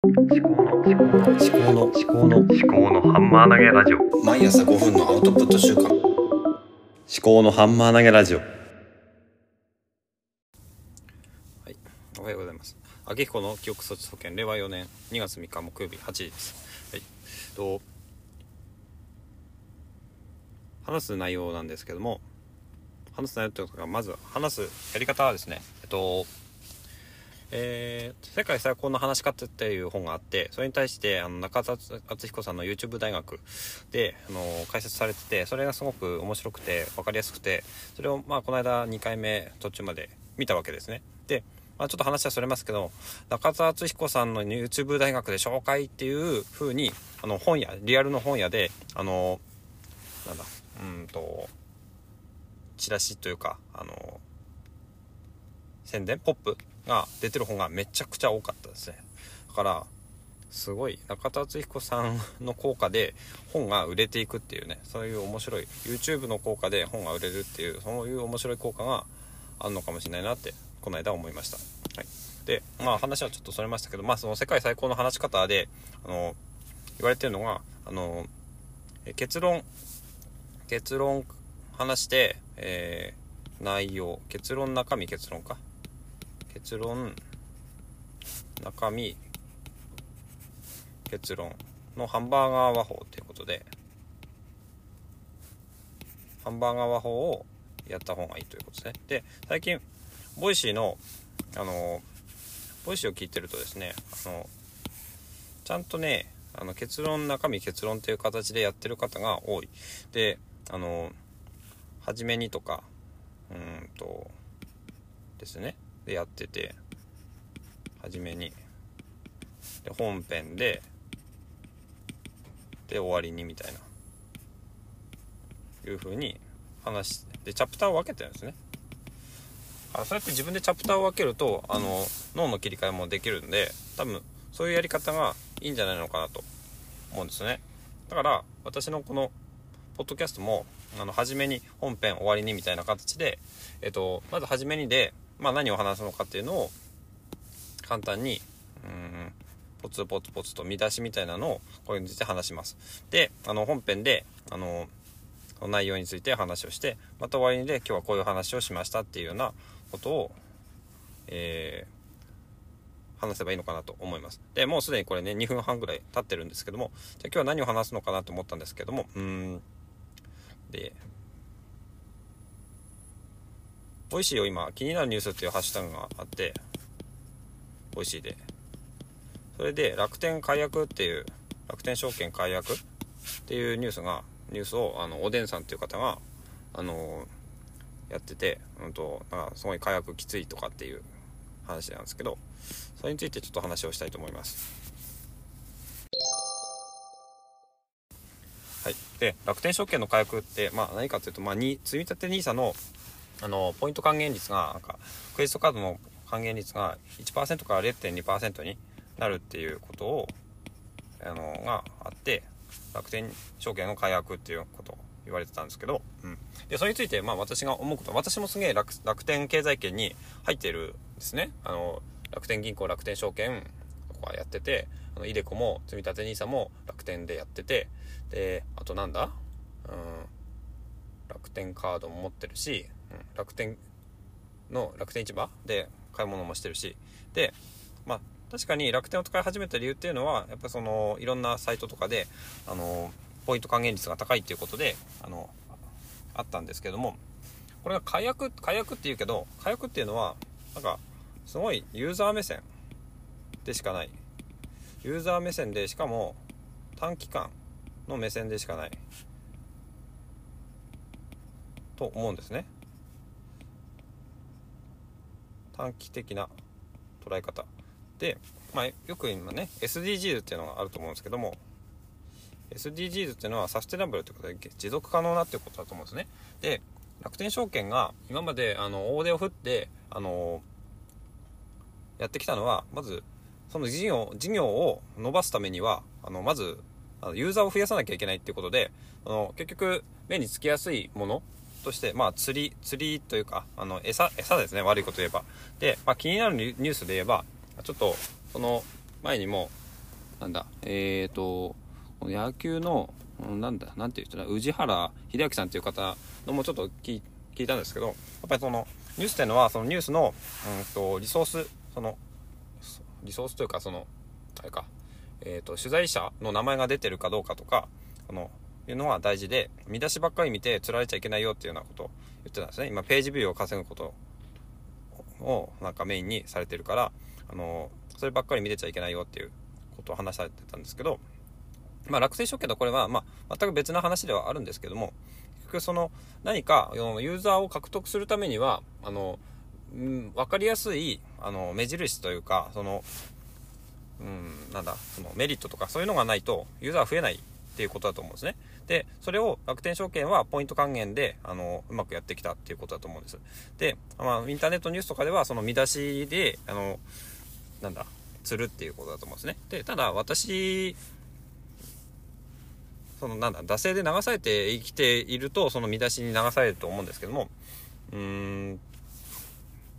思考の思考の思考の思考の思考のハンマー投げラジオ毎朝5分のアウトプット週間思考のハンマー投げラジオはい、おはようございます。秋彦の記憶措置保険令和4年2月3日木曜日8時です。はい、と話す内容なんですけども、話す内容というかまず話すやり方はですね、えっと。えー、世界最高の話し方っていう本があってそれに対してあの中田敦彦さんの YouTube 大学であの解説されててそれがすごく面白くて分かりやすくてそれをまあこの間2回目途中まで見たわけですね。で、まあ、ちょっと話はそれますけど中田敦彦さんの YouTube 大学で紹介っていう風にあの本屋リアルの本屋であのなんだうんとチラシというかあの宣伝？ポップ？が出てる本がめちゃくちゃ多かったですね。だからすごい中田敦彦さんの効果で本が売れていくっていうねそういう面白い YouTube の効果で本が売れるっていうそういう面白い効果があるのかもしれないなってこの間思いました、はい、でまあ話はちょっとそれましたけどまあその世界最高の話し方であの言われてるのがあの結論結論話して、えー、内容結論中身結論か。結論中身結論。のハンバーガー話法ということでハンバーガー話法をやった方がいいということですね。で最近 Voicy のあの Voicy を聞いてるとですねあのちゃんとねあの結論中身結論という形でやってる方が多い。であの初めにとかうんとですね。でやってて初めに。で本編でで終わりにみたいな。いう風に話してでチャプターを分けてるんですね。あそうやって自分でチャプターを分けるとあの脳の切り替えもできるんで多分そういうやり方がいいんじゃないのかなと思うんですね。だから私のこのポッドキャストもあの初めに本編終わりにみたいな形で、えっと、まず初めにでまあ、何を話すのかっていうのを簡単にうんポツポツポツと見出しみたいなのをこれについて話します。であの本編であの内容について話をしてまた終わりにで今日はこういう話をしましたっていうようなことを、えー、話せばいいのかなと思います。でもうすでにこれね2分半ぐらい経ってるんですけどもじゃ今日は何を話すのかなと思ったんですけどもうんで。 Voicy を今。気になるニュースっていうハッシュタグがあって。 Voicy で。それで楽天改悪っていう楽天証券解約っていうニュースがニュースをあのおでんさんっていう方があのやってて、うんと、なんかすごい解約きついとかっていう話なんですけどそれについてちょっと話をしたいと思います。はい、で楽天証券の解約って、まあ、何かというと、まあ、に積立 NISA のあのポイント還元率がなんかクレジットカードの還元率が1%から0.2%になるっていうことをあのがあって楽天証券の解約っていうことを言われてたんですけど、うん、でそれについてまあ私が思うこと私もすげえ楽楽天経済圏に入っているんですね。あの楽天銀行楽天証券とかやっててあのイデコも積立 NISA も楽天でやっててであとなんだ？うん。楽天カードも持ってるしうん。楽天の楽天市場？で買い物もしてるし。でまあ確かに楽天を使い始めた理由っていうのはやっぱそのいろんなサイトとかであのポイント還元率が高いっていうことであのあったんですけどもこれが解約解約っていうけど解約っていうのはなんかすごいユーザー目線でしかない。ユーザー目線でしかも短期間の目線でしかない。と思うんですね。短期的な捉え方。で、まあ、よく今ね SDGs っていうのがあると思うんですけども SDGs っていうのはサステナブルということで持続可能なっていうことだと思うんですね。で楽天証券が今まであの大手を振ってあのやってきたのはまずその事業事業を伸ばすためにはあのまずユーザーを増やさなきゃいけないっていうことであの結局目につきやすいものとして、まあ、釣り、釣りというか、あの、餌、餌ですね、悪いこと言えば。で、まあ、気になるニュースで言えば、ちょっと、その前にも、なんだえっ、ー、と野球のなんだなんていう人だ宇治原秀明さんっていう方のもちょっと聞いたんですけどやっぱりそのニュースっていうのはそのニュースの、うんと、リソースそのリソースというかそのあれか、えーと、取材者の名前が出てるかどうかとかそのいうのは大事で見出しばっかり見て釣られちゃいけないよっていうようなことを言ってたんですね。今ページビューを稼ぐことをなんかメインにされてるからあのそればっかり見てちゃいけないよっていうことを話されてたんですけどまあ、楽天証券とこれは、まあ、全く別の話ではあるんですけども、結局その、何か、ユーザーを獲得するためには、あの、うん、分かりやすい、あの、目印というか、その、うん、なんだ、そのメリットとかそういうのがないと、ユーザーは増えないっていうことだと思うんですね。で、それを楽天証券はポイント還元で、あの、うまくやってきたっていうことだと思うんです。で、まあ、インターネットニュースとかでは、その見出しで、あの、なんだ、釣るっていうことだと思うんですね。で、ただ、私そのなんだ惰性で流されて生きているとその見出しに流されると思うんですけどもうーん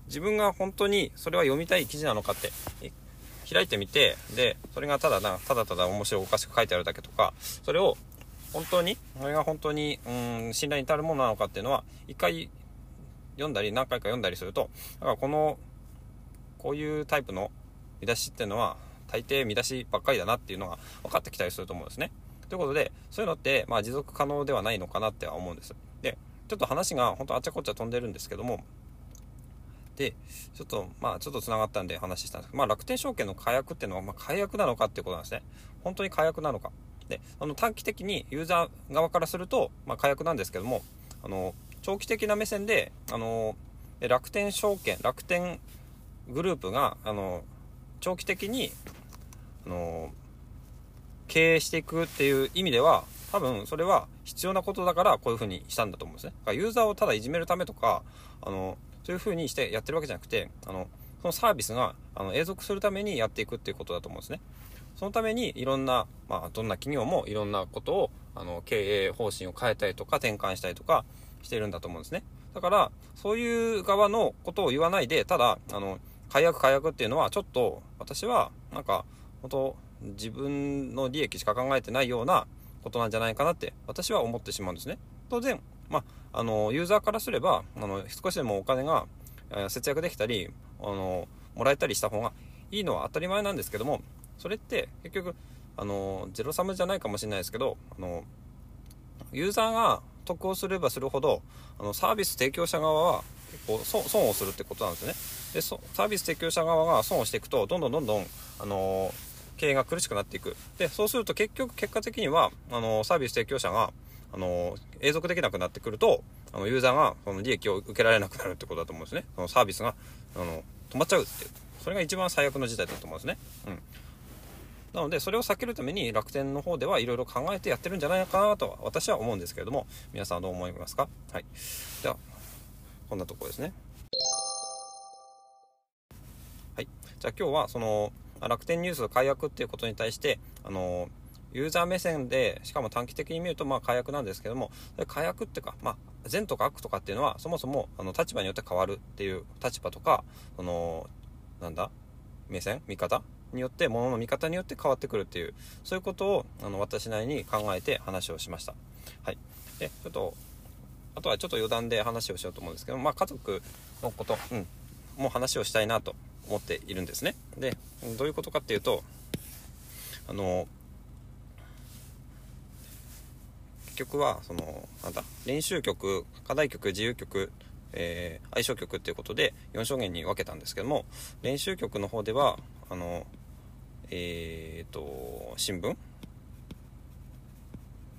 自分が本当にそれは読みたい記事なのかって開いてみてでそれがただなただただ面白おかしく書いてあるだけとかそれを本当にそれが本当にうん信頼に足るものなのかっていうのは一回読んだり何回か読んだりするとだからこのこういうタイプの見出しっていうのは大抵見出しばっかりだなっていうのが分かってきたりすると思うんですね。ということで、そういうのって、まあ、持続可能ではないのかなっては思うんです。で、ちょっと話が本当あちゃこちゃ飛んでるんですけども、で、ちょっと、まあ、ちょっと繋がったんで話したんですけど、まあ、楽天証券の火薬っていうのは、まあ、火薬なのかっていうことなんですね。本当に火薬なのか。で、あの、短期的にユーザー側からすると、まあ、火薬なんですけども、あの、長期的な目線で、あの、楽天証券、楽天グループが、あの、長期的に、あの、経営していくっていう意味では、多分それは必要なことだからこういう風にしたんだと思うんですね。だからユーザーをただいじめるためとか、あの、そういう風にしてやってるわけじゃなくて、あの、そのサービスがあの永続するためにやっていくっていうことだと思うんですね。そのためにいろんな、まあ、どんな企業もいろんなことを、あの、経営方針を変えたりとか転換したりとかしてるんだと思うんですね。だから、そういう側のことを言わないで、ただ、あの、解約解約っていうのはちょっと私は、なんか、本当自分の利益しか考えてないようなことなんじゃないかなって私は思ってしまうんですね。当然、まあ、あの、ユーザーからすれば、あの、少しでもお金が節約できたり、あの、もらえたりした方がいいのは当たり前なんですけども、それって結局、あの、ゼロサムじゃないかもしれないですけど、あの、ユーザーが得をすればするほど、あの、サービス提供者側は結構損をするってことなんですね。で、サービス提供者側が損をしていくと、どんどんどんどん、あの経営が苦しくなっていく。で、そうすると結局、結果的には、あの、サービス提供者が、あの、永続できなくなってくると、あの、ユーザーが、その利益を受けられなくなるってことだと思うんですね。そのサービスが、あの、止まっちゃうっていう。それが一番最悪の事態だと思うんですね。うん。なので、それを避けるために楽天の方ではいろいろ考えてやってるんじゃないかなと私は思うんですけれども、皆さんはどう思いますか？はい。では、こんなところですね。はい。じゃあ今日は、その、楽天ニュース解約っていうことに対して、あの、ユーザー目線で、しかも短期的に見ると、まあ、解約なんですけども、解約っていうか、まあ、善とか悪とかっていうのは、そもそも、あの、立場によって変わるっていう立場とか、その、なんだ目線見方によって、ものの見方によって変わってくるっていう、そういうことを、あの、私なりに考えて話をしました。はい。で、ちょっと、あとはちょっと余談で話をしようと思うんですけど、まあ、家族のこと、うん、もう話をしたいなと思っているんですね。で、どういうことかっていうと、あの、結局は、その、なんだ、練習曲、課題曲、自由曲、えー、相性曲っていうことで4証言に分けたんですけども、練習曲の方では、あの、えー、と、新聞？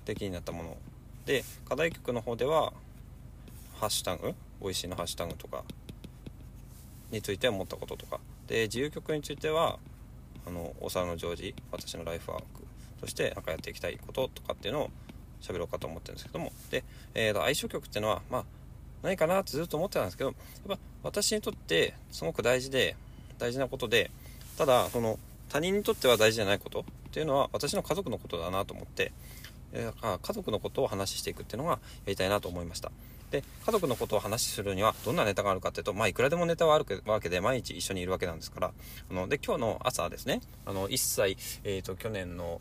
的になったもの。で、課題曲の方では、ハッシュタグ、美味しいのハッシュタグとか、について思ったこととかで自由曲についてはあの大沢のジョージ私のライフワークとしてなんかやっていきたいこととかっていうのを喋ろうかと思ってるんですけども。で、えー、相性曲っていうのはまあ何かなってずっと思ってたんですけどやっぱ私にとってすごく大事で大事なことでただその他人にとっては大事じゃないことっていうのは私の家族のことだなと思って、えー、家族のことを話していくっていうのがやりたいなと思いました。で家族のことを話するにはどんなネタがあるかっていうとまあいくらでもネタはあるわけで毎日一緒にいるわけなんですからあので今日の朝ですねあの1歳、えーと、去年の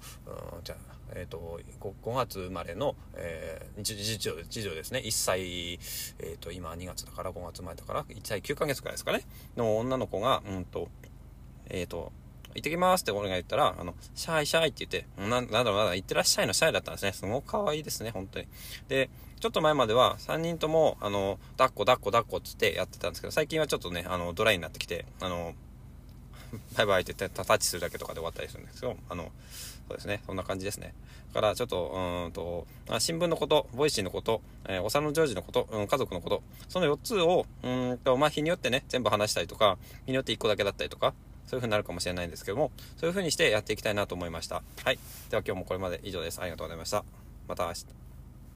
じゃえーと、5, 5, 月生まれの、えー、次女次女ですね1歳、えーと、今2月だから5月生まれだから1歳9ヶ月くらいですかねの女の子がうんとえっ、ー、と行ってきますって俺が言ったら、あの、シャイシャイって言って、ななんだろう、まだ行ってらっしゃいのシャイだったんですね。すごく可愛いですね、本当に。で、ちょっと前までは3人とも、あの、抱っこ抱っこ抱っこっつってやってたんですけど、最近はちょっとね、あの、ドライになってきて、あの、バイバイって言ってタッチするだけとかで終わったりするんですけど、あの、そうですね、そんな感じですね。だからちょっと、うんと、新聞のこと、 Voicy のこと、えー、お産のジョージのこと、うん、家族のこと、その4つを、うんと、まあ、日によってね、全部話したりとか、日によって1個だけだったりとか、そういう風になるかもしれないんですけども、そういう風にしてやっていきたいなと思いました。はい。では今日もこれまで以上です。ありがとうございました。また明日。